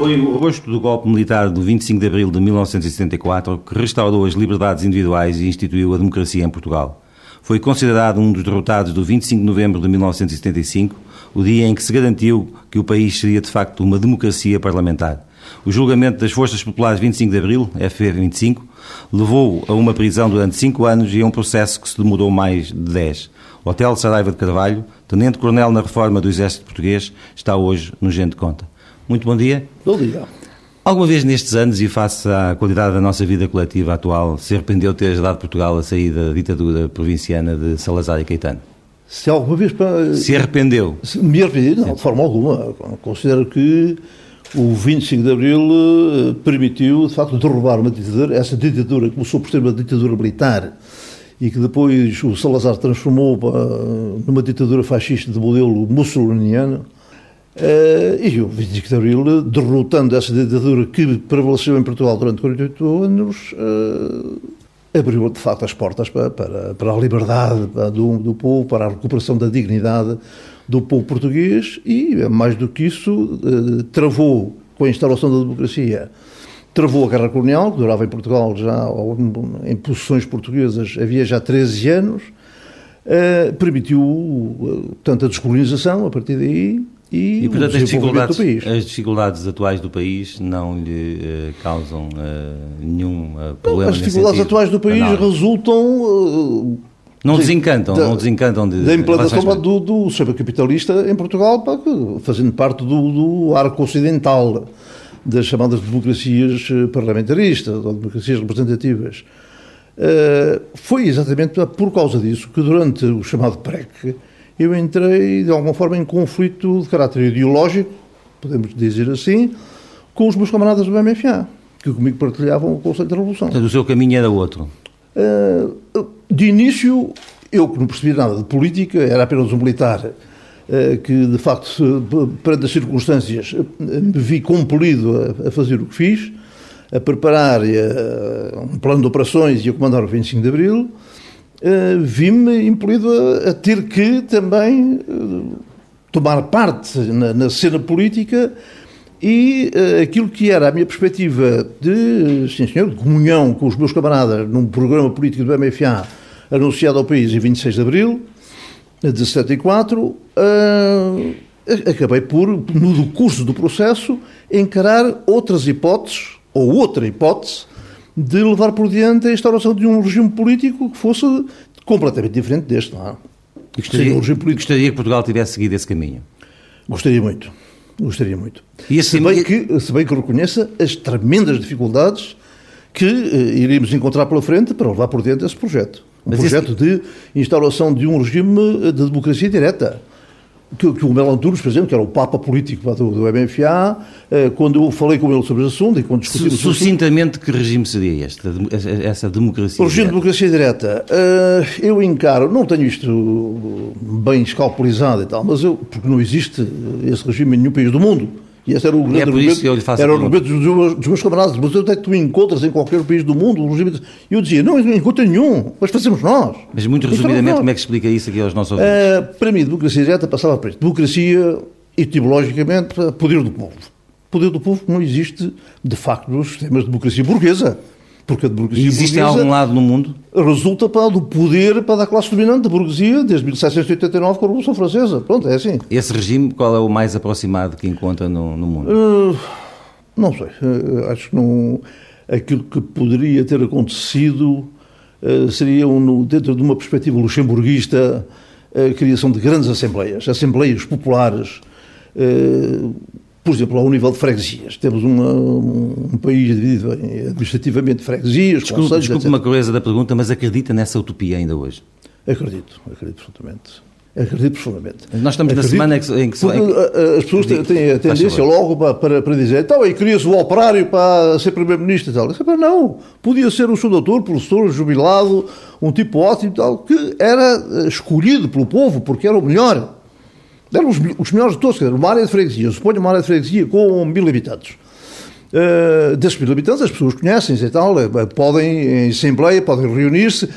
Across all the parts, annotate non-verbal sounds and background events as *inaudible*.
Foi o rosto do golpe militar do 25 de abril de 1974 que restaurou as liberdades individuais e instituiu a democracia em Portugal. Foi considerado um dos derrotados do 25 de novembro de 1975, o dia em que se garantiu que o país seria de facto uma democracia parlamentar. O julgamento das Forças Populares 25 de Abril, FP25, levou a uma prisão durante cinco anos e a um processo que se demorou mais de dez. Hotel Saraiva de Carvalho, tenente-coronel na reforma do Exército Português, está hoje no Gente Conta. Muito bom dia. Bom dia. Alguma vez nestes anos e face à qualidade da nossa vida coletiva atual, se arrependeu de ter ajudado Portugal a sair da ditadura provinciana de Salazar e Caetano? Se alguma vez... Se arrependeu? Se me arrependi? Não, Sim. de forma alguma. Considero que o 25 de Abril eh, permitiu, de facto, derrubar uma ditadura. Essa ditadura começou por ser uma ditadura militar e que depois o Salazar transformou numa ditadura fascista de modelo mussoliniano Uh, e o 25 de Abril, derrotando essa ditadura que prevaleceu em Portugal durante 48 anos, uh, abriu de facto as portas para, para, para a liberdade do, do povo, para a recuperação da dignidade do povo português e, mais do que isso, uh, travou com a instauração da democracia, travou a guerra colonial, que durava em Portugal já, em posições portuguesas, havia já 13 anos, permitiu, tanto a descolonização a partir daí, e, e portanto, as dificuldades, as dificuldades atuais do país não lhe uh, causam uh, nenhum uh, problema. As dificuldades atuais do país resultam. não desencantam, da, não desencantam de, da implantação do, do sistema capitalista em Portugal, fazendo parte do, do arco ocidental das chamadas democracias parlamentaristas ou democracias representativas. foi exatamente por causa disso que durante o chamado PREC eu entrei de alguma forma em conflito de caráter ideológico, podemos dizer assim, com os meus camaradas do MFA, que comigo partilhavam o conceito da Revolução. Portanto, o seu caminho era outro? Uh, de início, eu que não percebia nada de política, era apenas um militar uh, que, de facto, perante as circunstâncias, me vi compelido a, a fazer o que fiz, a preparar uh, um plano de operações e a comandar o 25 de Abril, uh, vi-me impelido a, a, ter que também uh, tomar parte na, na, cena política e uh, aquilo que era a minha perspectiva de, sim senhor, de comunhão com os meus camaradas num programa político do MFA anunciado ao país em 26 de abril de 74, acabei por, no curso do processo, encarar outras hipóteses, ou outra hipótese, de levar por diante a instauração de um regime político que fosse completamente diferente deste. Não é? E gostaria, um gostaria que Portugal tivesse seguido esse caminho? Gostaria muito. Gostaria muito. E esse... se, bem que, se bem que reconheça as tremendas dificuldades que uh, iríamos encontrar pela frente para levar por diante esse projeto. Um Mas projeto esse... de instauração de um regime de democracia direta que, que o Melo Antunes, por exemplo, que era o papa político do, do MFA, eh, quando eu falei com ele sobre esse assunto e quando discutimos... Sucintamente, que regime seria este, essa democracia O regime de democracia direta, eh, eu encaro, não tenho isto bem escalpelizado e tal, mas eu, porque não existe esse regime em nenhum país do mundo, e esse era o grande é argumento, era o argumento dos, meus, dos meus camaradas. Mas onde é que tu encontras em qualquer país do mundo um regime? E eu dizia, não, não encontro nenhum, mas fazemos nós. Mas muito resumidamente, como é que explica isso aqui aos nossos ouvintes? Uh, para mim, democracia direta passava para isto. Democracia, etimologicamente, poder do povo. Poder do povo não existe, de facto, nos sistemas de democracia burguesa. Porque a democracia Existe algum lado no mundo? Resulta para, do poder para a classe dominante da burguesia desde 1789 com a Revolução Francesa. Pronto, é assim. Esse regime, qual é o mais aproximado que encontra no, no mundo? Uh, não sei. Uh, acho que não. Aquilo que poderia ter acontecido uh, seria, um, dentro de uma perspectiva luxemburguista, a criação de grandes assembleias, assembleias populares por exemplo, ao nível de freguesias. Temos uma, um, país dividido em administrativamente freguesias, Desculpe, conselhos, desculpe uma coisa da pergunta, mas acredita nessa utopia ainda hoje? Acredito, acredito profundamente. Acredito profundamente. Nós estamos acredito, na semana em que, em que, em que as pessoas têm, têm a tendência logo para, para, dizer então aí queria-se o operário para ser primeiro-ministro e tal. Disse, não, podia ser um seu doutor, professor, jubilado, um tipo ótimo e tal, que era eh, escolhido pelo povo porque era o melhor. Eram os, os melhores de todos, uma área de freguesia, eu suponho uma área de freguesia com mil habitantes. Uh, desses mil habitantes, as pessoas conhecem e tal, uh, podem, em assembleia, podem reunir-se,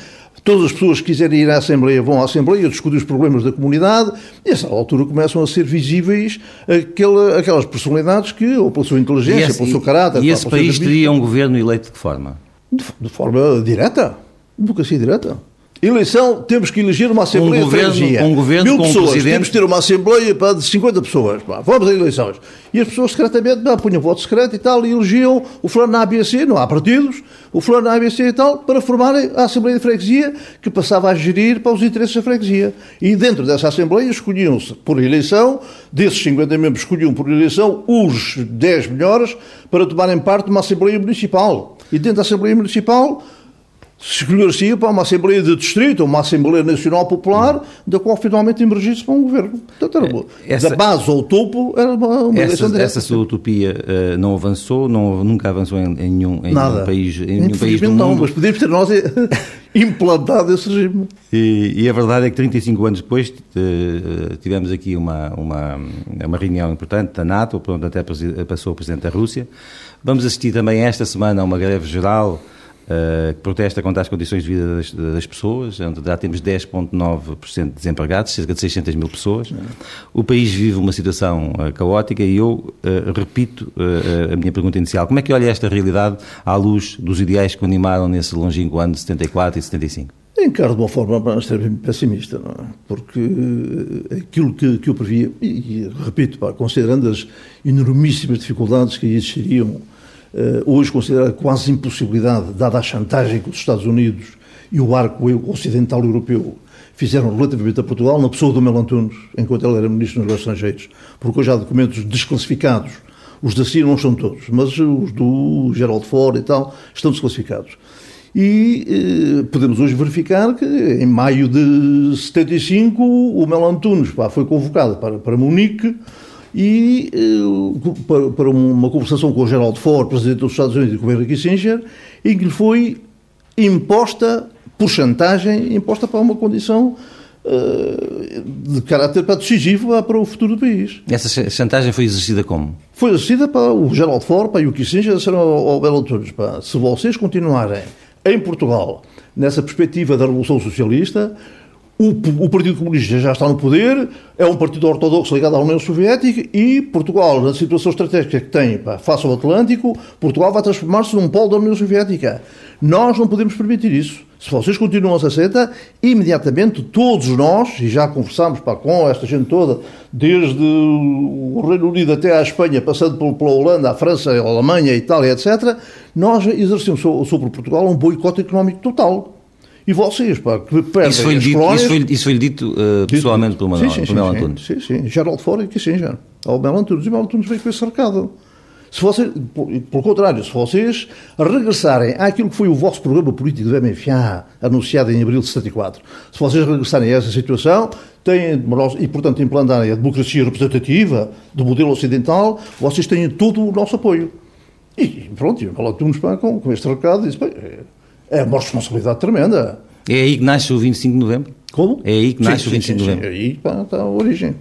Todas as pessoas que quiserem ir à Assembleia vão à Assembleia discutir os problemas da comunidade e, a essa altura, começam a ser visíveis aquela, aquelas personalidades que, ou pela sua inteligência, esse, pelo seu caráter... E esse país teria um governo eleito de que forma? De, de forma direta. Democracia direta. Eleição, temos que eleger uma Assembleia um governo, de freguesia. Um governo Mil com pessoas, um presidente... temos que ter uma Assembleia pá, de 50 pessoas. Pá. Vamos a eleições. E as pessoas secretamente pá, punham voto secreto e tal e elegiam o fulano na ABC, não há partidos, o fulano na ABC e tal, para formarem a Assembleia de Freguesia que passava a gerir para os interesses da freguesia. E dentro dessa Assembleia escolhiam-se por eleição, desses 50 membros escolhiam por eleição os 10 melhores para tomarem parte de uma Assembleia Municipal. E dentro da Assembleia Municipal escolher-se para uma Assembleia de Distrito ou uma Assembleia Nacional Popular, da qual finalmente emergisse para um governo. Portanto, era, essa, da base ao topo era uma, uma essa, direta. Essa sua utopia uh, não avançou, não, nunca avançou em, em, nenhum, em Nada. nenhum país, em nenhum país do não, mundo. mas podíamos ter nós *laughs* implantado esse regime. E, e, a verdade é que 35 anos depois uh, tivemos aqui uma, uma, uma reunião importante da NATO, onde até passou o Presidente da Rússia. Vamos assistir também esta semana a uma greve geral Uh, que protesta contra as condições de vida das, das pessoas, onde já temos 10,9% de desempregados, cerca de 600 mil pessoas. O país vive uma situação uh, caótica e eu uh, repito a minha pergunta inicial. Como é que olha esta realidade à luz dos ideais que animaram nesse longínquo ano de 74 e 75? Encaro de uma forma extremamente pessimista, é? porque aquilo que, que eu previa, e, repito, pá, considerando as enormíssimas dificuldades que existiriam eh, hoje considerada quase impossibilidade, dada a chantagem que os Estados Unidos e o arco ocidental europeu fizeram relativamente a Portugal, na pessoa do Melo Antunes, enquanto ele era Ministro dos Negócios Estrangeiros, porque hoje há documentos desclassificados. Os da CIA não são todos, mas os do Gerald Ford e tal estão desclassificados. E eh, podemos hoje verificar que em maio de 75 o Melo Antunes pá, foi convocado para, para Munique e uh, para, uma conversação com o Gerald Ford, presidente dos Estados Unidos, e com o Henry Kissinger, em que lhe foi imposta, por chantagem, imposta para uma condição uh, de caráter para decisivo para o futuro do país. Essa chantagem foi exercida como? Foi exercida para o Gerald Ford, para o Kissinger, disseram ao, ao Belo Antunes, para, se vocês continuarem em Portugal nessa perspectiva da Revolução Socialista, o, o, Partido Comunista já está no poder, é um partido ortodoxo ligado à União Soviética e Portugal, na situação estratégica que tem pá, face ao Atlântico, Portugal vai transformar-se num polo da União Soviética. Nós não podemos permitir isso. Se vocês continuam a se aceita, imediatamente todos nós, e já conversámos pá, com esta gente toda, desde o Reino Unido até à Espanha, passando pela Holanda, a França, a Alemanha, a Itália, etc., nós exercemos sobre Portugal um boicote económico total. E vocês, pá, que perdem isso foi, dito, colónias... isso, foi, isso foi dito uh, pessoalmente pelo Manuel, sim, sim, Mel Antunes? Sim, sim, Geraldo Fora e Kissinger, ao Mel Antunes. E o Mel Antunes veio com esse recado. Se vocês, pelo contrário, se vocês regressarem àquilo que foi o vosso programa político do MFA, anunciado em abril de 74, se vocês regressarem a essa situação, têm, e portanto implantarem a democracia representativa do modelo ocidental, vocês têm todo o nosso apoio. E pronto, e o Mel Antunes, com, com este recado, disse, bem, é uma responsabilidade tremenda. É aí que nasce o 25 de novembro? Como? É aí que nasce sim, o 25 sim, sim, de novembro? É aí está, está a origem.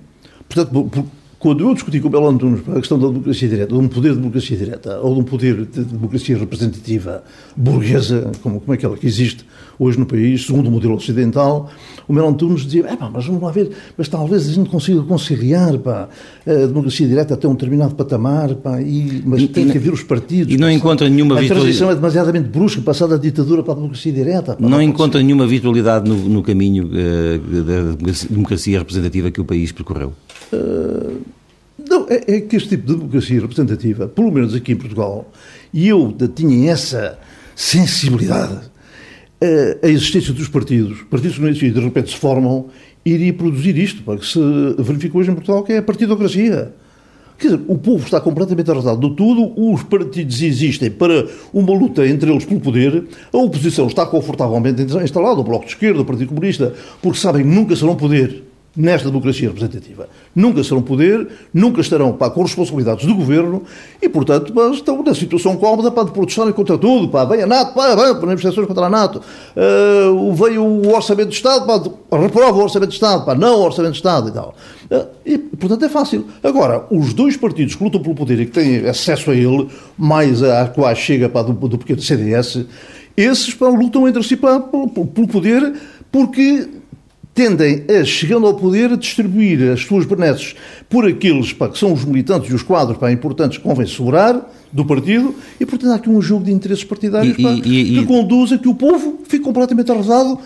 Portanto, por, quando eu discuti com o Belo Antunes a questão da democracia direta, de um poder de democracia direta, ou de um poder de democracia representativa burguesa, como, como é aquela que existe hoje no país, segundo o modelo ocidental, o Melo Antunes dizia, é pá, mas vamos lá ver, mas talvez a gente consiga conciliar, pá, a democracia direta até um determinado patamar, pá, e, mas e, tem que haver os partidos. E não pá, encontra nenhuma virtualidade. A transição é demasiadamente brusca, passar da ditadura para a democracia direta. Pá, não, não encontra nenhuma virtualidade no, no caminho uh, da democracia representativa que o país percorreu? Uh, não, é, é, que este tipo de democracia representativa, pelo menos aqui em Portugal, e eu tinha essa sensibilidade a existência dos partidos, partidos que de repente se formam, iria produzir isto, porque se verifica hoje em Portugal que é a partidocracia. Quer dizer, o povo está completamente arrasado de tudo, os partidos existem para uma luta entre eles pelo poder, a oposição está confortavelmente instalada, o Bloco de Esquerda, o Partido Comunista, porque sabem que nunca serão poder nesta democracia representativa. Nunca serão poder, nunca estarão pá, com responsabilidades do governo e, portanto, pá, estão na situação cómoda para protestarem contra tudo. Pá, vem a NATO, pá, vem manifestações contra a NATO. Uh, veio o Orçamento de Estado, pá, reprova o Orçamento de Estado, pá, não o Orçamento de Estado e tal. Uh, e, portanto, é fácil. Agora, os dois partidos que lutam pelo poder e que têm acesso a ele, mais a qual chega pá, do, do pequeno CDS, Esses pá, lutam entre si pá, pelo, pelo poder porque tendem a, chegando ao poder, a distribuir as suas benesses por aqueles pá, que são os militantes e os quadros pá, importantes que convém segurar do partido e, portanto, há aqui um jogo de interesses partidários E- pá, e- e- que conduz a que o povo fique completamente arrasado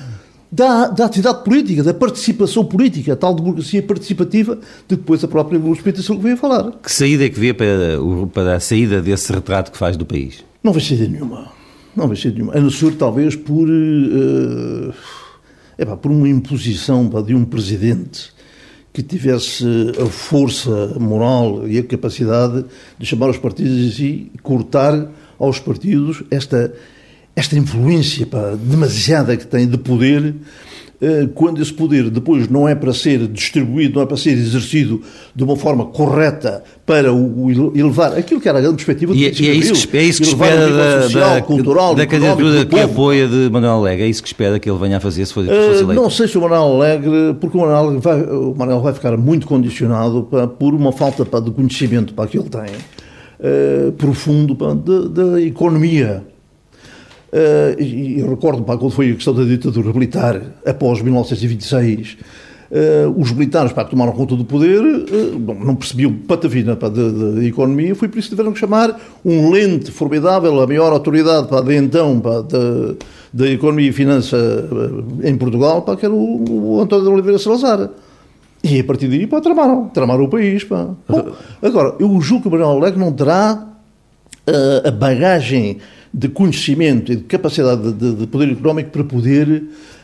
da, da atividade política, da participação política, a tal democracia participativa de que depois a própria Pedro Silva veio a falar. Que saída é que vê para, para a saída desse retrato que faz do país? Não vai saída nenhuma. Não vai saída nenhuma. A não ser, talvez, por, eh, epá, por uma imposição pá, de um presidente que tivesse a força moral e a capacidade de chamar os partidos e cortar aos partidos esta, esta influência pá, demasiada que tem de poder, quando esse poder depois não é para ser distribuído, não é para ser exercido de uma forma correta para o, elevar aquilo que era a grande perspectiva do E, é- e é isso que, é isso que espera da, social, da, cultural, da candidatura que apoia de Manuel Alegre. É isso que espera que ele venha a fazer se for, se Uh, eleito. não sei se o Manuel Alegre, porque o Manuel Alegre vai, o Manuel vai ficar muito condicionado pá, por uma falta pá, de conhecimento pá, que ele tem uh, profundo de- da economia. Uh, e, e recordo pá, quando foi a questão da ditadura militar após 1926. uh, os militares pá, que tomaram conta do poder uh, não percebiam patavina pá, da economia, foi por isso que tiveram que chamar um lente formidável, a maior autoridade pá, de então pá, da, da economia e finança em Portugal, pá, que era o, o António de Oliveira Salazar. E a partir daí, pá, tramaram, tramaram o país, pá. Bom, *laughs* agora, eu julgo que o Manuel Alegre não terá a bagagem de conhecimento e de capacidade de, de poder económico para poder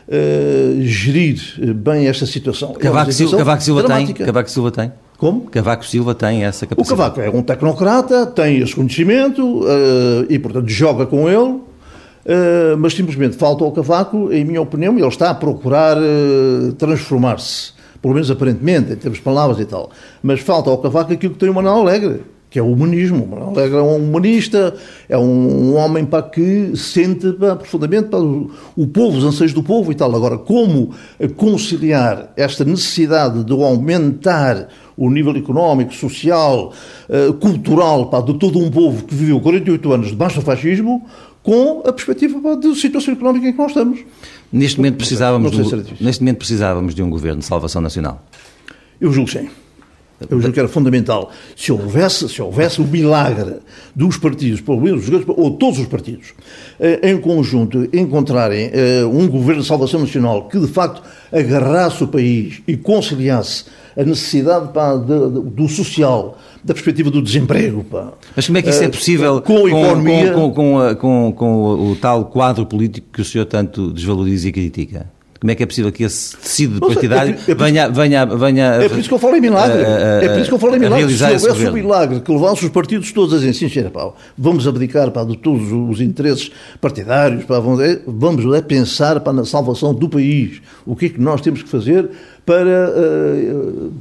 uh, gerir bem esta situação. É Cavaco, Silva, situação Cavaco Silva tem? Cavaco Silva tem? Como? Cavaco Silva tem essa O capacidade. Cavaco é um tecnocrata, tem esse conhecimento eh, e, portanto, joga com ele, eh, mas simplesmente falta ao Cavaco, em minha opinião, e ele está a procurar eh, transformar-se, pelo menos aparentemente, em termos de palavras e tal, mas falta ao Cavaco aquilo que tem o Manuel Alegre, que é o humanismo. O Manuel Alegre é um humanista, é um, um homem para que sente pá, profundamente pá, o, o povo, os anseios do povo e tal. Agora, como conciliar esta necessidade de aumentar o nível económico, social, eh, cultural pá, de todo um povo que viveu 48 anos debaixo do fascismo, com a perspectiva pá, de situação económica em que nós estamos. Neste momento precisávamos, Não de, um- neste momento precisávamos de um governo de salvação nacional. Eu julgo sim. Eu julgo que era fundamental. Se houvesse, se houvesse o milagre dos partidos, pelo menos os grandes, ou todos os partidos, eh, em conjunto, encontrarem eh, um governo de salvação nacional que, de facto, agarrasse o país e conciliasse a necessidade pá, de- do social, da perspectiva do desemprego. Pá. Mas como é que isso é Eh, possível com a economia- com, com, com- com o tal quadro político que o senhor tanto desvaloriza e critica? Como é que é possível que esse tecido Não sei, partidário é é por- venha, venha, venha É por isso que eu falo em milagre. é por isso que eu falo em milagre. Se houvesse um milagre que levasse os partidos todos a dizer, sim, senhora, pá, vamos abdicar pá, de todos os interesses partidários, pá, vamos, é, vamos é, pensar pá, na salvação do país. O que é que nós temos que fazer para eh,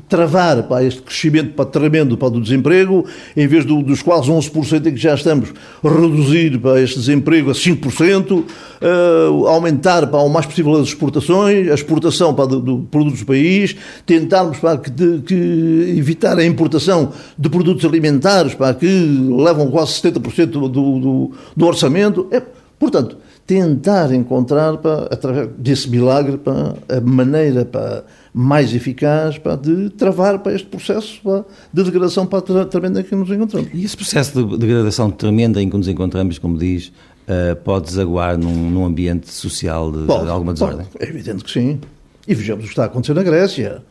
travar pá, este crescimento pá, tremendo pá, do desemprego, em vez do- dos quase 11% em que já estamos, reduzir pá, este desemprego a 5%, eh, aumentar pá, o mais possível as exportações, a exportação pá, do, do produtos do país, tentarmos pá, que, de- que evitar a importação de produtos alimentares pá, que levam quase 70% do, do, do orçamento. É, portanto, tentar encontrar, pá, através desse milagre, pá, a maneira pá, mais eficaz pá, de travar pá, este processo de degradação tre- tremenda em que nos encontramos. E esse processo de degradação tremenda em que nos encontramos, como diz, eh, pode desaguar num, num ambiente social de, Pode, de alguma desordem? pode. É evidente que sim. E vejamos o que está a acontecer na Grécia.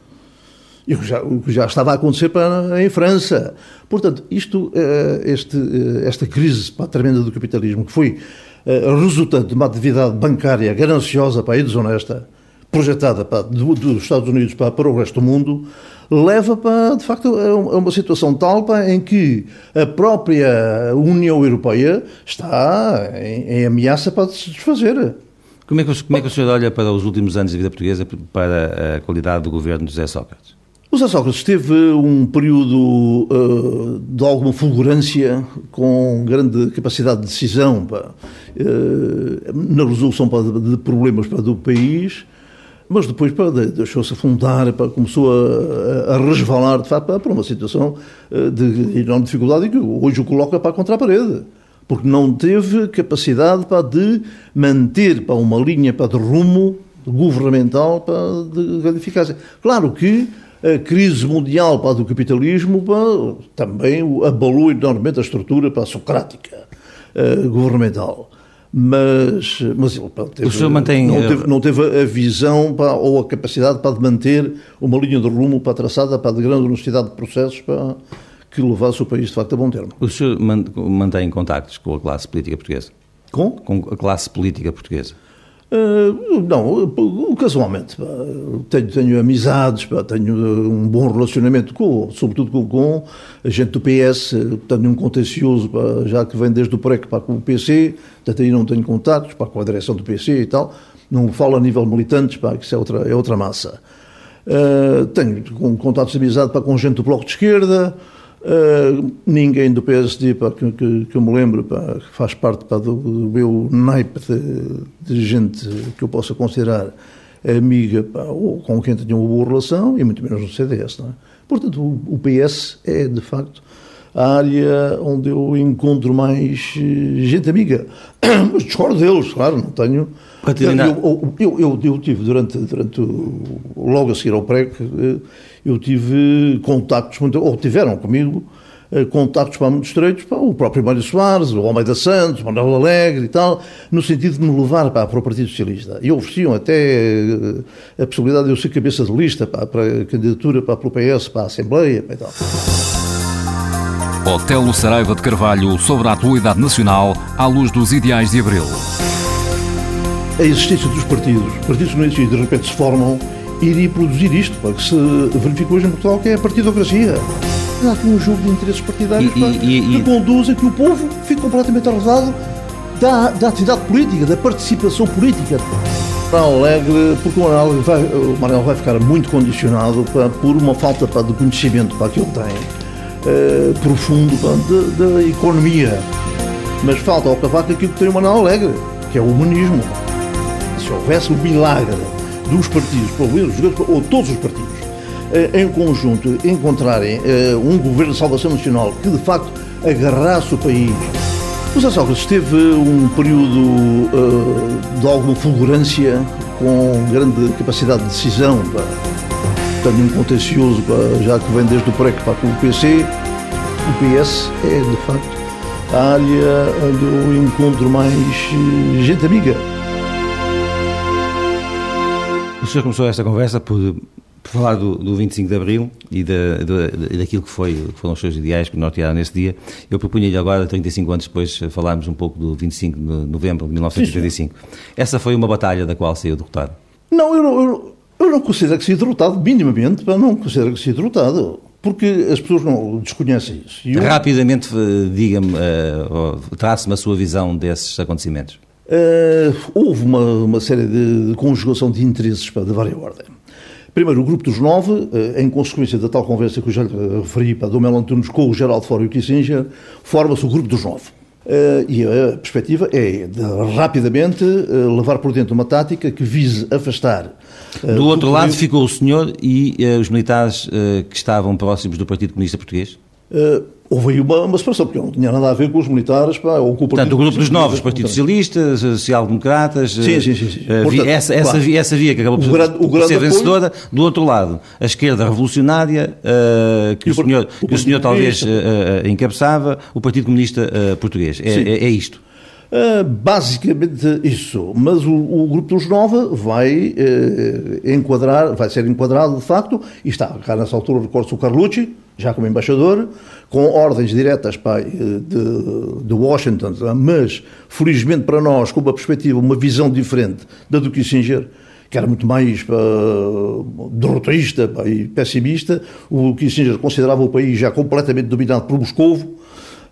E o que já, o que já estava a acontecer para, em França. Portanto, isto, eh, este, eh, esta crise tremenda do capitalismo, que foi resultante de uma atividade bancária gananciosa pá, e desonesta, projetada pá, do- dos Estados Unidos pá, para o resto do mundo, leva, pá, de facto, a um- uma situação tal pá, em que a própria União Europeia está em, em ameaça para se desfazer. Como é, que, como é que o senhor olha para os últimos anos da vida portuguesa para a qualidade do governo de José Sócrates? O José Sócrates teve um período eh, de alguma fulgurância, com grande capacidade de decisão pá, eh, na resolução pá, de, problemas pá, do país, mas depois deixou-se afundar, começou a, a resvalar de facto, para uma situação eh, de enorme dificuldade e que hoje o coloca para contra a parede. porque não teve capacidade pá, de manter pá, uma linha pá, de rumo governamental pá, de grande eficácia. Claro que a crise mundial pá, do capitalismo pá, também abalou enormemente a estrutura pá, socrática uh, governamental. Mas, mas ele pá, teve, o senhor mantém... não, teve, não teve a visão pá, ou a capacidade pá, de manter uma linha de rumo pá, traçada pá, de grande velocidade de processos pá, que levasse o país de facto a bom termo. O senhor mantém contactos com a classe política portuguesa? Com? Com a classe política portuguesa? Uh, não, casualmente. Pá, tenho, tenho amizades, pá, tenho um bom relacionamento, com, sobretudo com, com a gente do PS. Tenho um contencioso, pá, já que vem desde o PREC para com o PC, portanto aí não tenho contactos pá, com a direção do PC e tal. Não falo a nível militantes, pá, que isso é outra, é outra massa. Uh, tenho contatos de amizade pá, com gente do Bloco de Esquerda. Uh, ninguém do PSD pá, que, que, que, eu me lembro pá, que faz parte pá, do, do, meu naipe de, de, gente que eu possa considerar amiga pá, ou com quem tenho uma boa relação e muito menos no CDS. É? Portanto, o, o, PS é de facto a área onde eu encontro mais eh, gente amiga. *coughs* Mas discordo deles, claro, não tenho. Eu, eu, eu, eu, tive durante, durante logo a seguir ao PREC eh, eu tive contactos, muito, ou tiveram comigo, eh, contactos para muito estreitos, para o próprio Mário Soares, o Almeida Santos, Manuel Alegre e tal, no sentido de me levar para, para o Partido Socialista. E ofereciam até eh, a possibilidade de eu ser cabeça de lista para, para a candidatura para, para o PS, para a Assembleia e tal. Otelo Saraiva de Carvalho sobre a atualidade nacional à luz dos ideais de Abril. A existência dos partidos, partidos que não existem de repente se formam iria produzir isto, pá, que se verificou hoje em Portugal, que é a partidocracia. Há aqui um jogo de interesses partidários e, e, e, que conduz a que o povo fique completamente arrasado da, da atividade política, da participação política. Manuel Alegre, porque o Manuel vai, o Manuel vai ficar muito condicionado por uma falta de conhecimento que ele tem, uh, profundo da economia. Mas falta ao cavaco aquilo que tem o Manuel Alegre, que é o humanismo. Se houvesse o milagre dos partidos, ou todos os partidos, eh, em conjunto encontrarem eh, um governo de salvação nacional que de facto agarrasse o país. O José Sócrates teve um período eh, de alguma fulgurância, com grande capacidade de decisão, portanto, um contencioso, já que vem desde o PREC para o PC. O PS é, de facto, a área eu encontro mais gente amiga. O senhor começou esta conversa por, por falar do, do, 25 de Abril e da, da, daquilo que, foi, que foram os seus ideais que nortearam nesse dia. Eu propunha-lhe agora, 35 anos depois, falarmos um pouco do 25 de novembro de 1985. Sim, Essa foi uma batalha da qual saiu derrotado? Não, eu não, eu, eu não considero que seja derrotado, minimamente, não considero que seja derrotado porque as pessoas não desconhecem isso. Eu... Rapidamente, eh, diga-me, uh, trace-me a sua visão desses acontecimenos. Uh, houve uma, uma série de, de, conjugação de interesses pá, de várias ordem. Primeiro, o Grupo dos Nove, uh, em consequência da tal conversa que eu já lhe referi para Dom Antunes com o Geraldo Fório e o Kissinger, forma-se o Grupo dos Nove. Uh, e a perspectiva é de rapidamente uh, levar por dentro uma tática que vise afastar. Uh, do outro lado ficou o senhor e os militares que estavam próximos do Partido Comunista Português? Houve aí uma, uma separação, porque não tinha nada a ver com os militares pá, ou com o Partido Portanto, o grupo dos novos, Partido Socialista, Social-Democratas, sim, sim, sim, sim. Eh, Portanto, essa, essa, via, essa via que acabou por, grande, por ser vencedora, do outro lado, a esquerda revolucionária, uh, que, o, o senhor, o que o senhor talvez uh, encabeçava, o Partido Comunista Português. É, é, é isto. Basicamente isso, mas o, Grupo dos Nova vai enquadrar, vai ser enquadrado de facto, e está cá nessa altura, recordo-se o Carlucci, já como embaixador, com ordens diretas de, de, Washington, mas felizmente para nós, com uma perspectiva, uma visão diferente da do Kissinger, que era muito mais pá, derrotista pá, e pessimista, o Kissinger considerava o país já completamente dominado por Moscovo,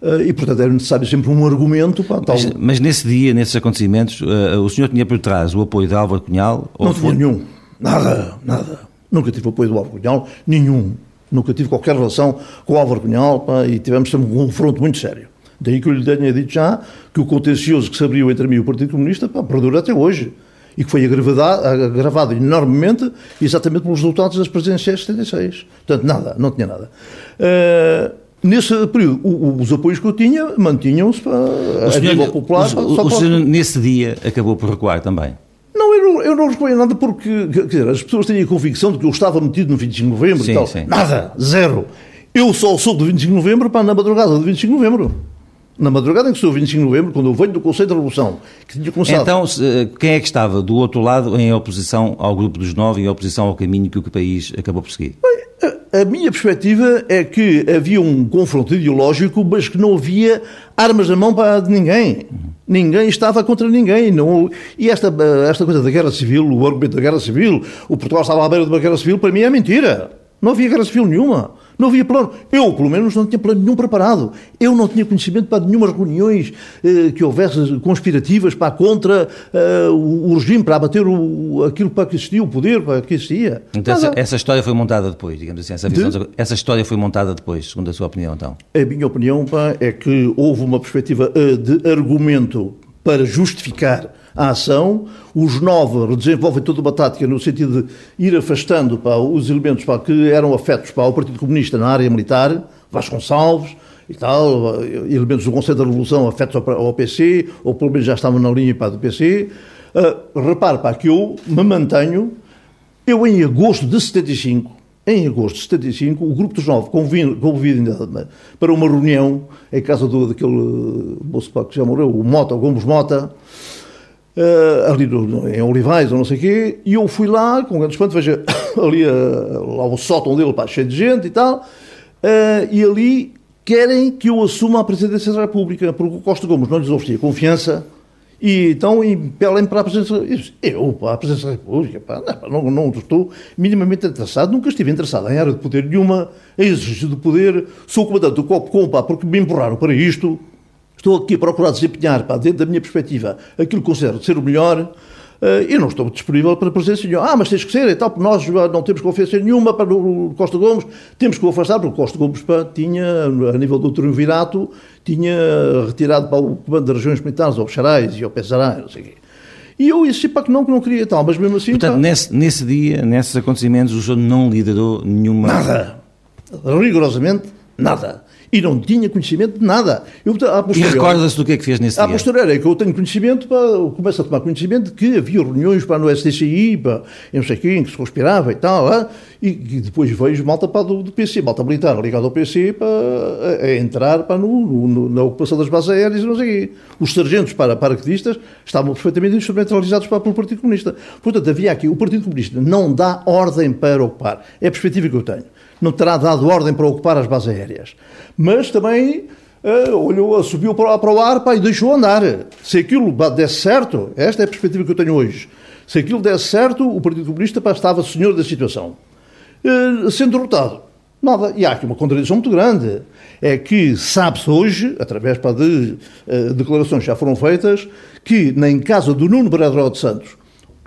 Uh, e, portanto, era necessário sempre um argumento. Pá, tal... mas, mas, nesse dia, nesses acontecimentos, uh, o senhor tinha por trás o apoio de Álvaro Cunhal? Não tinha nenhum. Nada, nada. Nunca tive o apoio do Álvaro Cunhal, nenhum. Nunca tive qualquer relação com o Álvaro Cunhal pá, e tivemos sempre um confronto muito sério. Daí que eu lhe tenha dito já que o contencioso que se abriu entre mim e o Partido Comunista pá, perdura até hoje. E que foi agravado enormemente exatamente pelos resultados das presidenciais de 76. Portanto, nada, não tinha nada. Uh, Nesse período, os apoios que eu tinha mantinham-se a nível popular. O, o, o senhor, nesse dia, acabou por recuar também? Não, eu não, eu não nada porque, quer dizer, as pessoas têm a convicção de que eu estava metido no 25 de novembro sim, e tal. Sim. Nada, zero. Eu só sou do 25 de novembro para na madrugada do 25 de novembro. Na madrugada em que sou 25 de novembro, quando eu venho do Conselho da Revolução, que tinha começado... Então, quem é que estava do outro lado em oposição ao Grupo dos Nove, em oposição ao caminho que o país acabou por seguir? Bem, a, minha perspectiva é que havia um confronto ideológico, mas que não havia armas na mão para ninguém. Ninguém estava contra ninguém. Não, e esta, esta coisa da guerra civil, o argumento da guerra civil, o Portugal estava à beira de uma guerra civil, para mim é mentira. Não havia guerra civil nenhuma. Não havia plano. Eu, pelo menos, não tinha plano nenhum preparado. Eu não tinha conhecimento para nenhumas reuniões eh, que houvesse conspirativas para contra eh, o, o, regime, para abater o, aquilo para que existia, o poder para que existia. Então, essa, essa, história foi montada depois, digamos assim. Essa, visão, de... essa história foi montada depois, segundo a sua opinião, então? A minha opinião pá, é que houve uma perspectiva uh, de argumento para justificar a ação, os nove desenvolvem toda uma tática no sentido de ir afastando para os elementos para, que eram afetos para o Partido Comunista na área militar, Vasconcelos e tal, elementos do Conselho da Revolução afetos ao, PC, ou pelo menos já estavam na linha para do PC. Uh, repare, para que eu me mantenho, eu em agosto de 75, em agosto de 75, o Grupo dos Nove convido, convido para uma reunião em casa do, daquele moço que já morreu, o Mota, o Gomes Mota, uh, ali no, em Olivais ou não sei o quê, e eu fui lá, com grande espanto, veja *coughs* ali uh, lá o sótão dele, pá, cheio de gente e tal, uh, e ali querem que eu assuma a presidência da República, porque o Costa Gomes não lhes oferecia confiança, e então impelem para a presidência Eu, para a presidência da República, pá, não, não, não, estou minimamente interessado, nunca estive interessado em área de poder nenhuma, em exercício de poder, sou comandante do Copo pá, porque me empurraram para isto, Estou aqui a procurar desempenhar, para dentro da minha perspectiva, aquilo que considero ser o melhor. Eu não estou disponível para a presença de ah, mas tens que ser e tal, porque nós não temos confiança nenhuma para o Costa Gomes, temos que o afastar, porque o Costa Gomes pá, tinha, a nível do triunvirato, tinha retirado para o comando das regiões militares ao Xarais e ao Pesará, não sei o quê. E eu disse para que não, que não queria tal, mas mesmo assim. Portanto, pá, nesse, nesse dia, nesses acontecimentos, o senhor não liderou nenhuma. Nada. Rigorosamente nada e não tinha conhecimento de nada. Eu, e recorda-se do que é que fez nesse dia? A posteriori é que eu tenho conhecimento, para, eu começo a tomar conhecimento de que havia reuniões para no STCI, para não sei quem, que se conspirava e tal, lá, e, e, depois vejo malta para do, do, PC, malta militar ligado ao PC para a, a entrar para no, no, na ocupação das bases aéreas e não sei quê. Os sargentos para paraquedistas estavam perfeitamente instrumentalizados para, pelo Partido Comunista. Portanto, havia aqui, o Partido Comunista não dá ordem para ocupar. É a perspectiva que eu tenho não terá dado ordem para ocupar as bases aéreas. Mas também uh, olhou, subiu para, para o ar pá, e deixou andar. Se aquilo desse certo, esta é a perspectiva que eu tenho hoje, se aquilo desse certo, o Partido Comunista pá, estava senhor da situação. Uh, sendo derrotado. Nada. E há aqui uma contradição muito grande. É que sabe-se hoje, através pá, de uh, declarações que já foram feitas, que nem em casa do Nuno Bradró de Santos,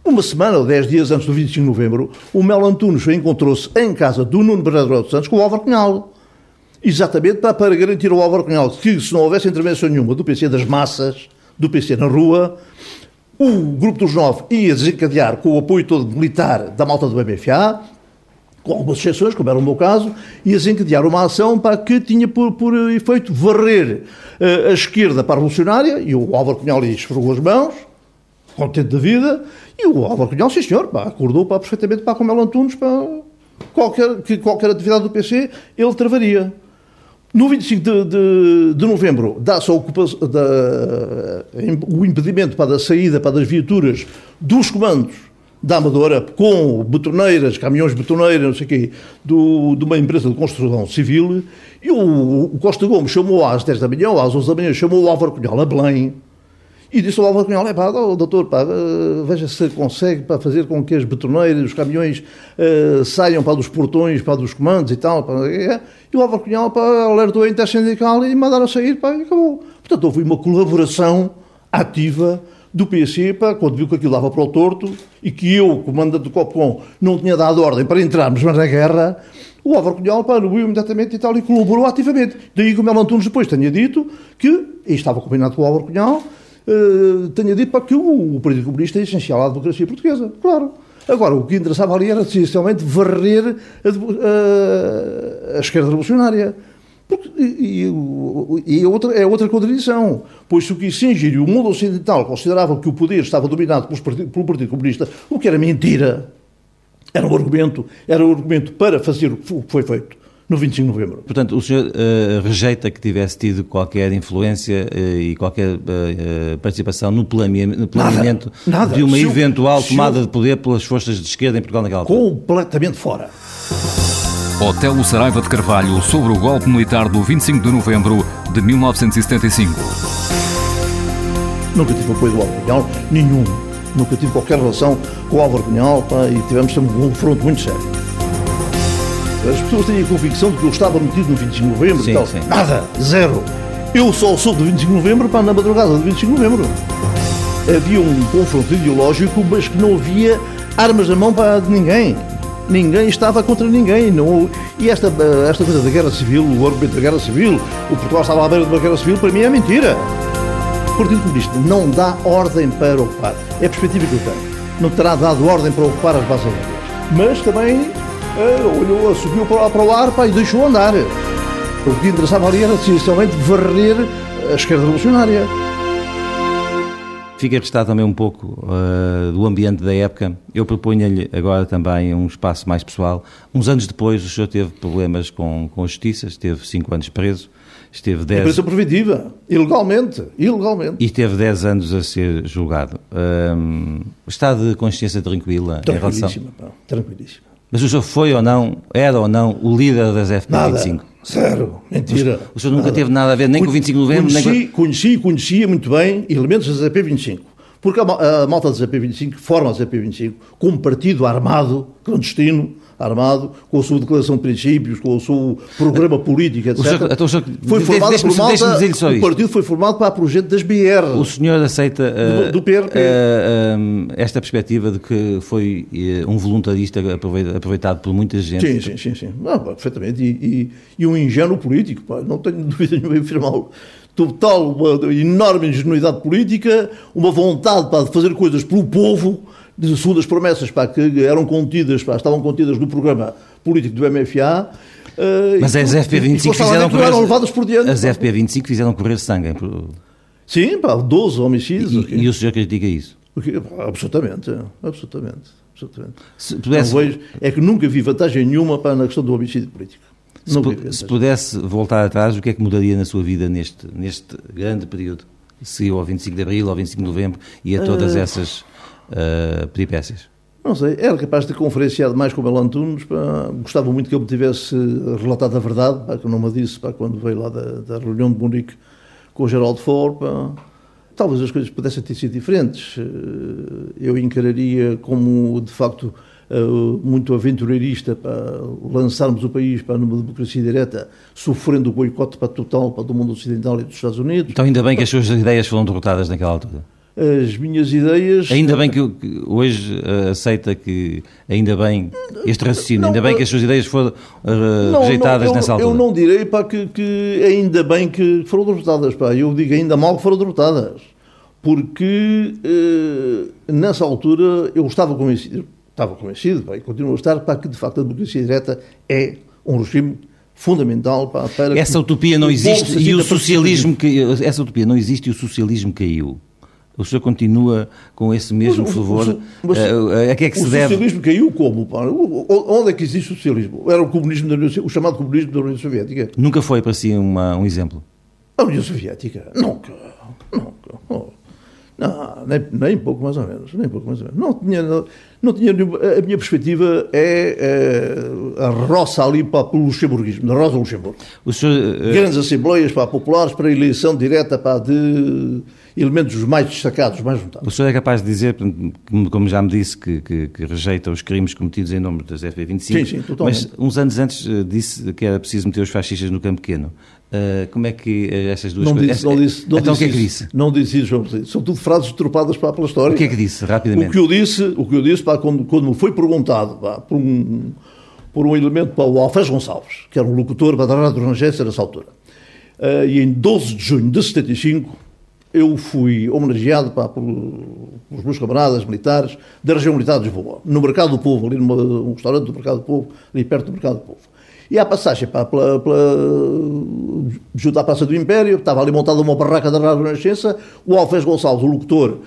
uma semana ou dez dias antes do 25 de novembro, o Melo Antunes encontrou-se em casa do Nuno Bernardo dos Santos com o Álvaro Cunhal. Exatamente para, para garantir ao Álvaro Cunhal que, se não houvesse intervenção nenhuma do PC das massas, do PC na rua, o Grupo dos Nove ia desencadear com o apoio todo militar da malta do BBFA, com algumas exceções, como era o meu caso, ia desencadear uma ação para que tinha por, por efeito varrer uh, a esquerda para a revolucionária, e o Álvaro Cunhal lhe esfregou as mãos, contente da vida, e o Álvaro Cunhal, sim senhor, pá, acordou pá, perfeitamente para com Melo Antunes, para qualquer, que qualquer atividade do PC ele travaria. No 25 de, de, de novembro dá-se o impedimento para a saída para das viaturas dos comandos da Amadora com betoneiras, caminhões betoneiras, não sei o quê, do, de uma empresa de construção civil e o, o Costa Gomes chamou às 10 da manhã ou às 11 da manhã, chamou o Álvaro Cunhal a Belém e disse ao Álvaro Cunhal, é pá, doutor, pá, eh, veja se consegue para fazer com que as betoneiras, os caminhões uh, saiam para dos portões, para dos comandos e tal. Pá. E o Álvaro Cunhal pá, alertou a intersindical e mandaram sair pá, e acabou. Portanto, houve uma colaboração ativa do PC, pá, quando viu que aquilo dava para o torto e que eu, comandante do Copcom, não tinha dado ordem para entrarmos na guerra, o Álvaro Cunhal pá, viu imediatamente e tal e colaborou ativamente. Daí que o Melo Antunes depois tenha dito que, e estava combinado com o Álvaro Cunhal, uh, tenha dito que o, o Partido Comunista é essencial à democracia portuguesa. Claro. Agora, o que interessava ali era essencialmente varrer a, a, a esquerda revolucionária. Porque, e, e, é, outra, é outra contradição, pois se o Kissinger e o mundo ocidental consideravam que o poder estava dominado partido, pelo Partido Comunista, o que era mentira, era um argumento, era um argumento para fazer o que foi feito no 25 de novembro. Portanto, o senhor uh, rejeita que tivesse tido qualquer influência uh, e qualquer uh, participação no planeamento, no planeamento nada, nada. de uma se eventual eu, tomada eu... de poder pelas forças de esquerda em Portugal naquela altura? Completamente fora. Otelo Saraiva de Carvalho sobre o golpe militar do 25 de novembro de 1975. Nunca tive apoio do Álvaro Cunhal, nenhum. Nunca tive qualquer relação com o Álvaro Cunhal pá, e tivemos sempre um confronto muito sério. As pessoas têm a convicção de que eu estava metido no 25 de novembro sim, e tal. Sim. Nada, zero. Eu só soube do 25 de novembro para na madrugada do 25 de novembro. Havia um confronto ideológico, mas que não havia armas na mão para ninguém ninguém estava contra ninguém. Não, e esta, esta coisa da guerra civil, o argumento da guerra civil, o Portugal estava à beira de uma guerra civil, para mim é mentira. O Partido Comunista não dá ordem para ocupar. É a perspectiva que eu tenho. Não terá dado ordem para ocupar as bases aéreas. Mas também olhou, subiu para, para o ar pá, e deixou andar. O que interessava ali era essencialmente varrer a esquerda revolucionária. Fica registado também um pouco uh, do ambiente da época. Eu proponho-lhe agora também um espaço mais pessoal. Uns anos depois, o senhor teve problemas com, com a justiça, esteve cinco anos preso, esteve 10... Prisão preventiva, ilegalmente, ilegalmente. E esteve 10 anos a ser julgado. Um, está de consciência tranquila em relação... Pá, tranquilíssima. Mas o senhor foi ou não, era ou não, o líder das FP25? Nada. Zero, mentira. O senhor nunca nada. teve nada a ver nem com o 25 de novembro? Conheci, nem com... conheci e conhecia muito bem elementos da ZP25. Porque a, a malta da ZP25 forma a ZP25 como partido armado, clandestino, armado, com a sua declaração de princípios, com o seu programa político, etc. O senhor, então, senhor, foi formado por malta, o partido foi formado para a projeto das BR. O senhor aceita uh, do, do PRP. Uh, uh, esta perspectiva de que foi eh, um voluntarista aproveitado por muita gente? Sim, sim, sim. sim. Não, perfeitamente. E, e, e, um ingênuo político, pá, não tenho *laughs* dúvida nenhuma em afirmá-lo total, uma enorme ingenuidade política, uma vontade para fazer coisas pelo povo, segundo as promessas para que eram contidas, para, estavam contidas no programa político do MFA. Uh, Mas as FP25 fizeram correr... Levadas por diante. As FP25 fizeram correr sangue. Sim, pá, 12 homicídios. E, okay. e o senhor critica isso? Okay, absolutamente, absolutamente. absolutamente. Se pudesse... vejo, é que nunca vi vantagem nenhuma para na questão do homicídio político. Se, pu se, pudesse voltar atrás, o que é que mudaria na sua vida neste, neste grande período? Se ao 25 de Abril, ao 25 de Novembro e a todas uh... essas uh, peripécias? Não sei, era capaz de ter conferenciado mais com o Belo Antunes, pá, gostava muito que ele me tivesse relatado a verdade, pá, que não me disse pá, quando veio lá da, da reunião de Munique com o Geraldo For, pá. talvez as coisas pudessem ter sido diferentes. Eh, eu encararia como, de facto, Uh, muito aventureirista para lançarmos o país para numa democracia direta, sofrendo o boicote para total para do mundo ocidental e dos Estados Unidos. Então ainda bem que as suas ideias foram derrotadas naquela altura. As minhas ideias. Ainda bem que, hoje uh, aceita que ainda bem este raciocínio, não, ainda bem que as suas ideias foram uh, não, rejeitadas não, eu, nessa altura. Eu não direi pá, que, que ainda bem que foram derrotadas, pá. eu digo ainda mal que foram derrotadas, porque nessa altura eu estava convencido, estava convencido, e continuo a estar, para que de facto a democracia direta é um regime fundamental para, para essa utopia não existe e o socialismo que essa utopia não existe e o socialismo caiu o senhor continua com esse mesmo mas, fervor? Mas, uh, a que é que se deve? O socialismo caiu como? Onde é que existe o socialismo? Era o comunismo da União, o chamado comunismo da União Soviética. Nunca foi para si uma, um exemplo? A União Soviética? Nunca. Nunca. Não, nem, nem pouco mais ou menos, nem pouco mais ou menos. Não tinha, não, não tinha nenhuma, a minha perspectiva é, é a roça ali para o luxemburguismo, da roça Luxemburgo. O senhor, uh... Grandes assembleias para populares para eleição direta para de elementos mais destacados, mais votados. O senhor é capaz de dizer, como já me disse, que, que, que rejeita os crimes cometidos em nome das FP25, sim, sim, totalmente. mas uns anos antes eh, disse que era preciso meter os fascistas no campo pequeno. Uh, como é que uh, essas duas não coisas... Disse, não disse, não então disse o que é que disse? Não disse isso, João São tudo frases tropadas para pela história. O que é que disse, rapidamente? O que eu disse, o que eu disse pá, quando, quando me foi perguntado pá, por, um, por um elemento, para o Alfés Gonçalves, que era um locutor para a Rádio Rangência nessa altura, uh, e em 12 de junho de 75 eu fui homenageado pá, por, pelos meus camaradas militares da região militar de Lisboa, no Mercado do Povo, ali num restaurante do Mercado do Povo, ali perto do Mercado do Povo. E à passagem pá, pela, pela, junto à Praça do Império, estava ali montada uma barraca da Rádio Renascença, o Alfés Gonçalves, o locutor,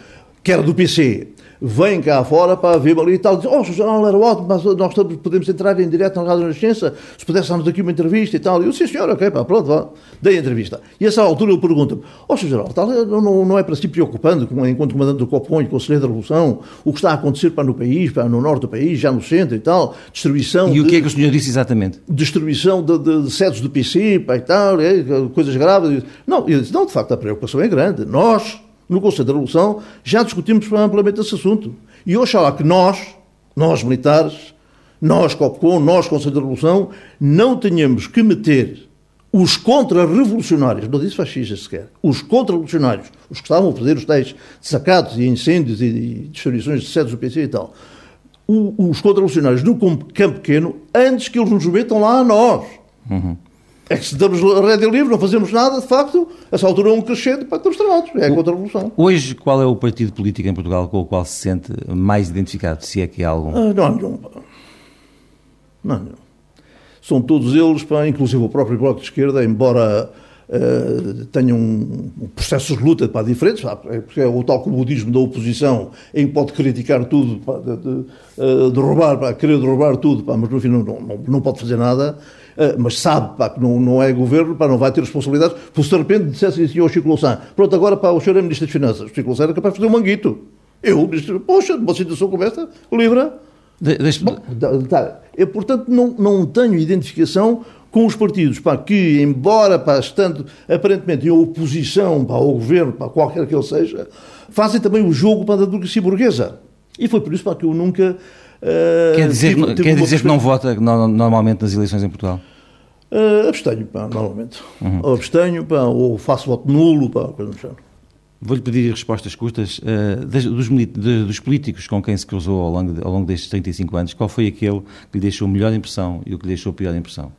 que era do PC, vem cá fora para ver ali e tal, diz, oh, o jornal era ótimo, mas nós podemos entrar em direto na Rádio Renascença, se pudéssemos aqui uma entrevista e tal. E eu, sim senhor, ok, pá, pronto, vá, dei a entrevista. E a essa altura ele pergunta-me, ó, oh, General, tal, não, não é para si preocupando, enquanto comandante do Copom e Conselheiro da Revolução, o que está a acontecer para no país, para no norte do país, já no centro e tal, distribuição... E de, o que é que o senhor disse exatamente? Distribuição de, de, de sedes do PC, pá, e tal, é, coisas graves. Não, ele disse, não, de facto a preocupação é grande. Nós, no Conselho da Revolução, já discutimos amplamente esse assunto. E oxalá que nós, nós militares, nós COPCOM, nós Conselho da Revolução, não tenhamos que meter os contra-revolucionários, não disse fascistas sequer, os contra-revolucionários, os que estavam a fazer os tais sacados e incêndios e, destruições de sedes do PC e tal, os contra-revolucionários no campo pequeno, antes que eles nos metam lá a nós. Uhum. É que se damos a rédea livre, não fazemos nada, de facto, essa altura é um crescente para estamos travados. É a contra-revolução. Hoje, qual é o partido político em Portugal com o qual se sente mais identificado, se é que há algum? Ah, não há nenhum. Não há nenhum. São todos eles, pá, inclusive o próprio Bloco de Esquerda, embora uh, tenham um, processos de luta pá, diferentes, pá, porque é o tal comodismo da oposição, em que pode criticar tudo, pá, de, de, uh, derrubar, pá, querer derrubar tudo, pá, mas no fim não, não, não pode fazer nada. Uh, mas sabe pá, que não, não é governo, pá, não vai ter responsabilidades, por se de repente dissesse assim ao Chico Louçã, pronto, agora pá, o senhor é Ministro das Finanças, o Chico Louçã era capaz de fazer um manguito. Eu, poxa, numa situação como esta, livra. De, deixa... Bom, tá, eu, portanto, não, não tenho identificação com os partidos, pá, que, embora pá, estando aparentemente em oposição pá, ao governo, pá, qualquer que ele seja, fazem também o jogo pá, da burguesia burguesa. E foi por isso pá, que eu nunca Uh, quer dizer, tive, tive quer dizer que não vota normalmente nas eleições em Portugal? Uh, abstenho, pá, normalmente. Uhum. Ou abstenho, pá, ou faço voto nulo, pá, coisa do género. Vou-lhe pedir respostas curtas. Uh, das, dos, dos, políticos com quem se cruzou ao longo, de, ao longo destes 35 anos, qual foi aquele que lhe deixou melhor impressão e o que lhe deixou pior impressão?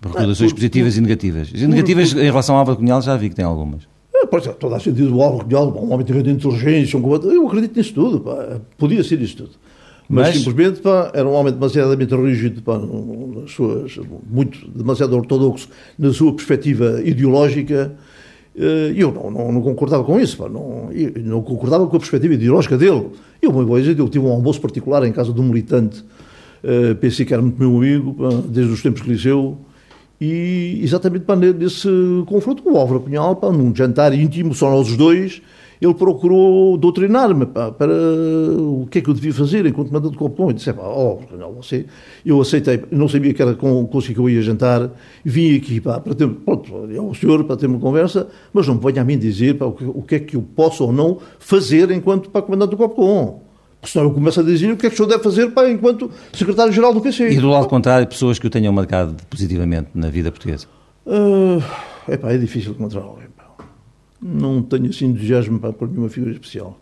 Recordações ah, positivas por, e negativas. Por, negativas por, em relação ao Álvaro Cunhal já vi que tem algumas. Pois é, toda a gente diz o Álvaro Cunhal, um homem de inteligência, um eu acredito nisso tudo, pá, podia ser isso tudo. Mas, mas, simplesmente pá, era um homem demasiadamente rígido, pá, nas suas, muito, demasiado ortodoxo na sua perspectiva ideológica. Eh, e eu não, não, não, concordava com isso, pá, não, não concordava com a perspectiva ideológica dele. Eu, uma vez, eu tive um almoço particular em casa de um militante, uh, pensei que era muito meu amigo, desde os tempos que liceu, e exatamente nesse confronto com o Álvaro Cunhal, num jantar íntimo, só nós os dois, ele procurou doutrinar-me para o que é que eu devia fazer enquanto mandante de Copom. E disse, pá, oh, não, você, eu aceitei, não sabia que era com, com que eu ia jantar, vim aqui pá, para ter, pronto, é o senhor para ter uma conversa, mas não me venha a mim dizer pá, o, que, o que é que eu posso ou não fazer enquanto pá, comandante do Copom. Porque senão eu começo a dizer o que é que o senhor deve fazer pá, enquanto secretário-geral do PC. E do lado contrário, pessoas que o tenham marcado positivamente na vida portuguesa? Uh, epá, é difícil encontrar alguém não tenho assim entusiasmo para por nenhuma figura especial.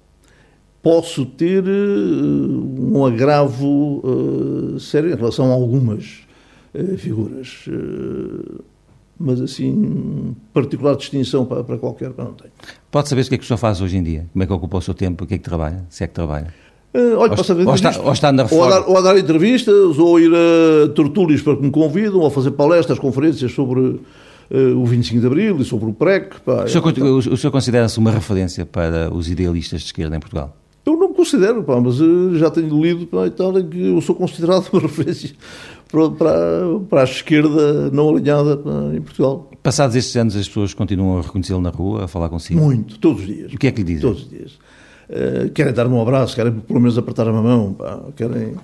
Posso ter uh, um agravo uh, sério em relação a algumas uh, figuras, mas assim, particular distinção para, para qualquer, para não tenho. Pode saber o que é que o senhor faz hoje em dia? Como é que ocupa o seu tempo? O que é que trabalha? Se é que trabalha? Uh, olha, ou, ou, está, ou, está. Ou a, dar, ou a dar entrevistas, ou a ir a tertúlios para que me convidam, ou a fazer palestras, conferências sobre uh, o 25 de Abril e sobre o PREC. Pá, o, senhor, o senhor considera-se uma referência para os idealistas de esquerda em Portugal? Eu não me considero, pá, mas uh, já tenho lido pá, e tal, que eu sou considerado *laughs* uma referência para, para, para a esquerda não alinhada pá, em Portugal. Passados estes anos, as pessoas continuam a reconhecê-lo na rua, a falar consigo? Muito, todos os dias. O que é que lhe dizem? Todos os dias. Uh, querem dar-me um abraço, querem pelo menos apertar a mão, pá, querem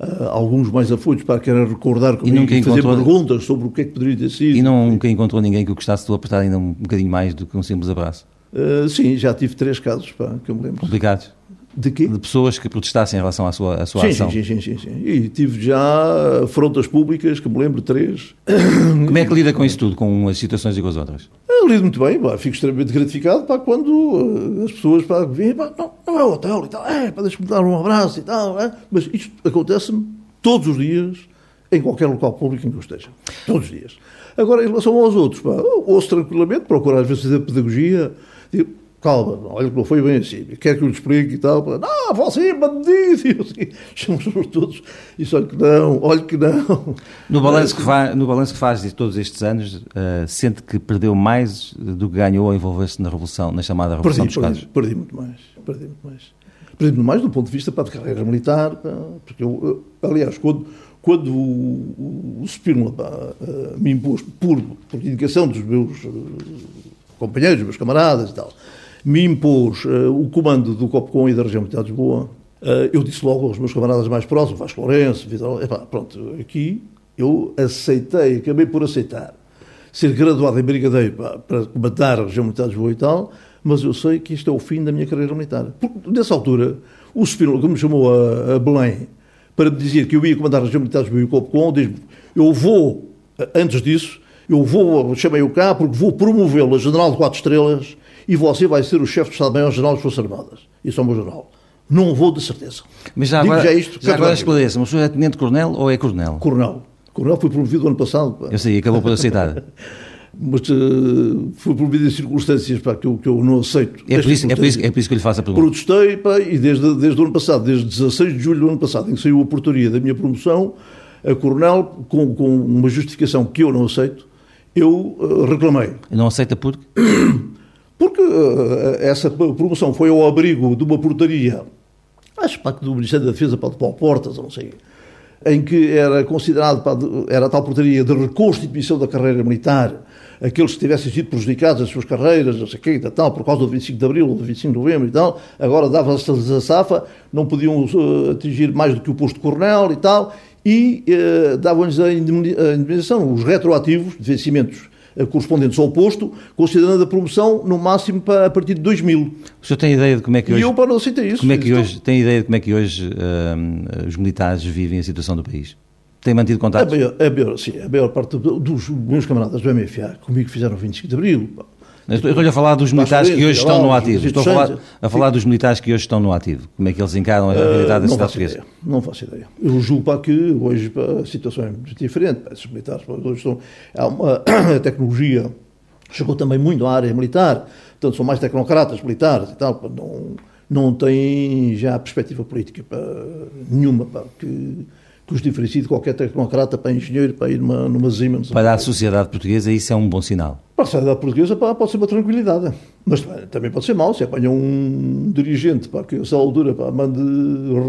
Uh, alguns mais afutos para querer recordar comigo e, nunca e fazer encontrou... perguntas sobre o que é que poderia ter sido. E nunca encontrou ninguém que o gostasse de apertar ainda um bocadinho mais do que um simples abraço? Uh, sim, já tive três casos pá, que eu me lembro. Complicados? De quê? De pessoas que protestassem em relação à sua, à sua sim, ação. Sim, sim, sim, sim. E tive já frontas públicas, que me lembro, três. Como é que lida com isso tudo, com umas situações e com as outras? Eu lido muito bem, pá, fico extremamente gratificado pá, quando uh, as pessoas pá, vêm, pá, não, não é hotel e tal, é, deixa-me dar um abraço e tal, é? mas isto acontece-me todos os dias, em qualquer local público em que eu esteja. Todos os dias. Agora, em relação aos outros, pá, ouço tranquilamente, procuro às vezes fazer pedagogia, digo, calma, olha que não foi bem assim, quer que eu lhe explique e tal, não, você é bandido, *laughs* assim, chamamos todos, isso olha que não, olha que não. No balanço que, faz, no balanço que faz de todos estes anos, uh, sente que perdeu mais do que ganhou a envolver-se na Revolução, na chamada Revolução perdi, dos Perdi, perdi muito mais, perdi muito mais. Perdi muito mais do ponto de vista para de carreira militar, porque eu, aliás, quando, quando o, o Spínola uh, me impôs, por, por indicação dos meus uh, companheiros, dos meus camaradas e tal, me impôs uh, o comando do Copcom e da região militar de Lisboa, eu disse logo aos meus camaradas mais próximos, Vasco Lourenço, Vitor, epá, pronto, aqui eu aceitei, acabei por aceitar ser graduado em brigadeiro para, para a região militar de Lisboa e tal, mas eu sei que isto é o fim da minha carreira militar. Porque, nessa altura, o Spínola, que me chamou a, a Belém para me dizer que eu ia comandar a região militar de Lisboa e o Copcom, diz-me, eu vou, antes disso, eu vou, chamei-o cá porque vou promovê-lo a general de quatro estrelas e você vai ser o chefe de Estado-Maior-General das Forças Armadas. Isso é o meu general. Não vou de certeza. Mas já Digo agora, já isto, já agora esclareça-me, o senhor é tenente-coronel ou é coronel? Coronel. Coronel foi promovido ano passado. Eu sei, acabou por aceitar. *laughs* mas uh, foi promovido em circunstâncias pá, que, eu, que eu não aceito. É por, isso, é, por isso, é por isso que eu lhe faço a pergunta. Protestei pá, e desde, desde o ano passado, desde 16 de julho do ano passado, em que saiu a portaria da minha promoção, a Coronel, com, com uma justificação que eu não aceito, eu uh, reclamei. Não aceita por *coughs* Porque uh, essa promoção foi ao abrigo de uma portaria, acho que do Ministério da Defesa para o Paulo Portas, não sei, em que era considerado, era tal portaria de reconstituição da carreira militar, aqueles que tivessem sido prejudicados as suas carreiras, não sei o quê, tal, por causa do 25 de Abril do 25 de Novembro e tal, agora dava-se a safa, não podiam uh, atingir mais do que o posto de coronel e tal, e uh, davam-lhes a indemnização, os retroativos de vencimentos correspondentes ao posto, considerando a promoção no máximo para, a partir de 2000. O senhor tem ideia de como é que hoje... E eu para não aceitei isso. Como é que hoje, tem ideia de como é que hoje uh, os militares vivem a situação do país? Tem mantido contato? A maior, a maior, sim, a maior parte dos meus camaradas do MFA, comigo fizeram 25 de Abril. Estou-lhe a falar dos militares que hoje estão no ativo. Estou a falar, a falar dos militares que hoje estão no ativo. Como é que eles encaram a realidade da cidade portuguesa? Não faço ideia. Eu julgo para que hoje para a situação é diferente. Esses militares hoje estão. Há uma, *coughs* a tecnologia chegou também muito à área militar, portanto são mais tecnocratas militares e tal. Não, não têm já perspectiva política para, nenhuma para que que os diferencie de qualquer tecnocrata para engenheiro, para ir numa, numa zima. Para a sociedade portuguesa isso é um bom sinal? Para a sociedade portuguesa pode ser uma tranquilidade, mas também pode ser mau, se apanha um dirigente para que a essa altura para, mande,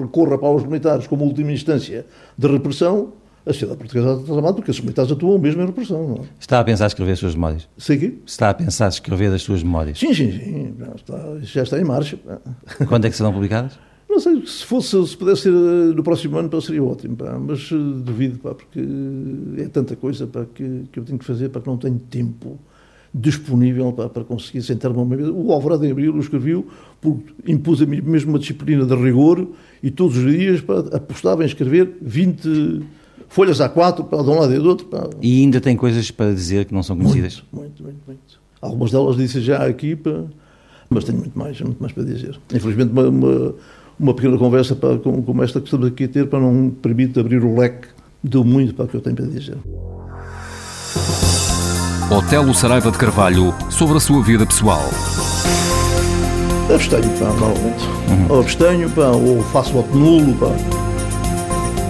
recorra para os militares como última instância de repressão, a sociedade portuguesa está tramada porque os militares atuam mesmo em repressão. É? Está a pensar escrever as suas memórias? Sei que? Está a pensar escrever as suas memórias? Sim, sim, sim. Já está, já está em marcha. Quando é que serão publicadas? Não sei, se fosse, se pudesse ser eh, no próximo ano, pá, seria ótimo, pá, mas uh, duvido, pá, porque é tanta coisa pá, que, que eu tenho que fazer para que não tenho tempo disponível pá, para conseguir sentar-me uma mesa. O Alvarado em Abril escreveu, porque impus a mim mesmo uma disciplina de rigor e todos os dias pá, apostava em escrever 20 folhas A4 para de um lado e do outro. Pá. E ainda tem coisas para dizer que não são conhecidas? Muito, muito, muito. muito. Algumas delas disse já aqui, pá, mas tenho muito mais, muito mais para dizer. Infelizmente, uma, uma uma pequena conversa para, com, como esta que estamos aqui a ter para não permitir abrir o leque do muito para o que eu tenho para dizer. Otelo Saraiva de Carvalho sobre a sua vida pessoal. Abstenho, pá, normalmente. Uhum. Abstenho, pá, ou faço voto nulo, pá.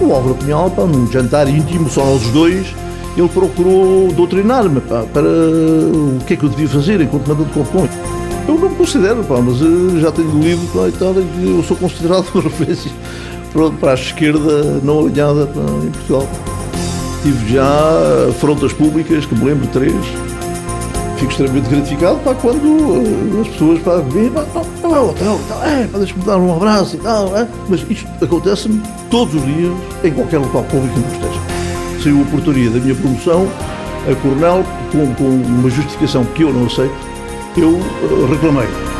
O Álvaro Pinhal, pá, num jantar íntimo, só nós dois, ele procurou doutrinar-me, pá, para o que é que eu devia fazer enquanto mandante de Copom. Eu não me considero, pá, mas já tenho lido pá, e tal, e eu sou considerado *laughs* uma referência para a esquerda não alinhada pá, em Portugal. Tive já frontas públicas, que me lembro, três. Fico extremamente gratificado pá, quando uh, as pessoas pá, vêm, tal, é, deixa-me dar um abraço e tal, é? mas isto acontece-me todos os dias, em qualquer local público que esteja. Saiu a portaria da minha promoção, a Coronel, com, com uma justificação que eu não aceito, eu eh, reclamei.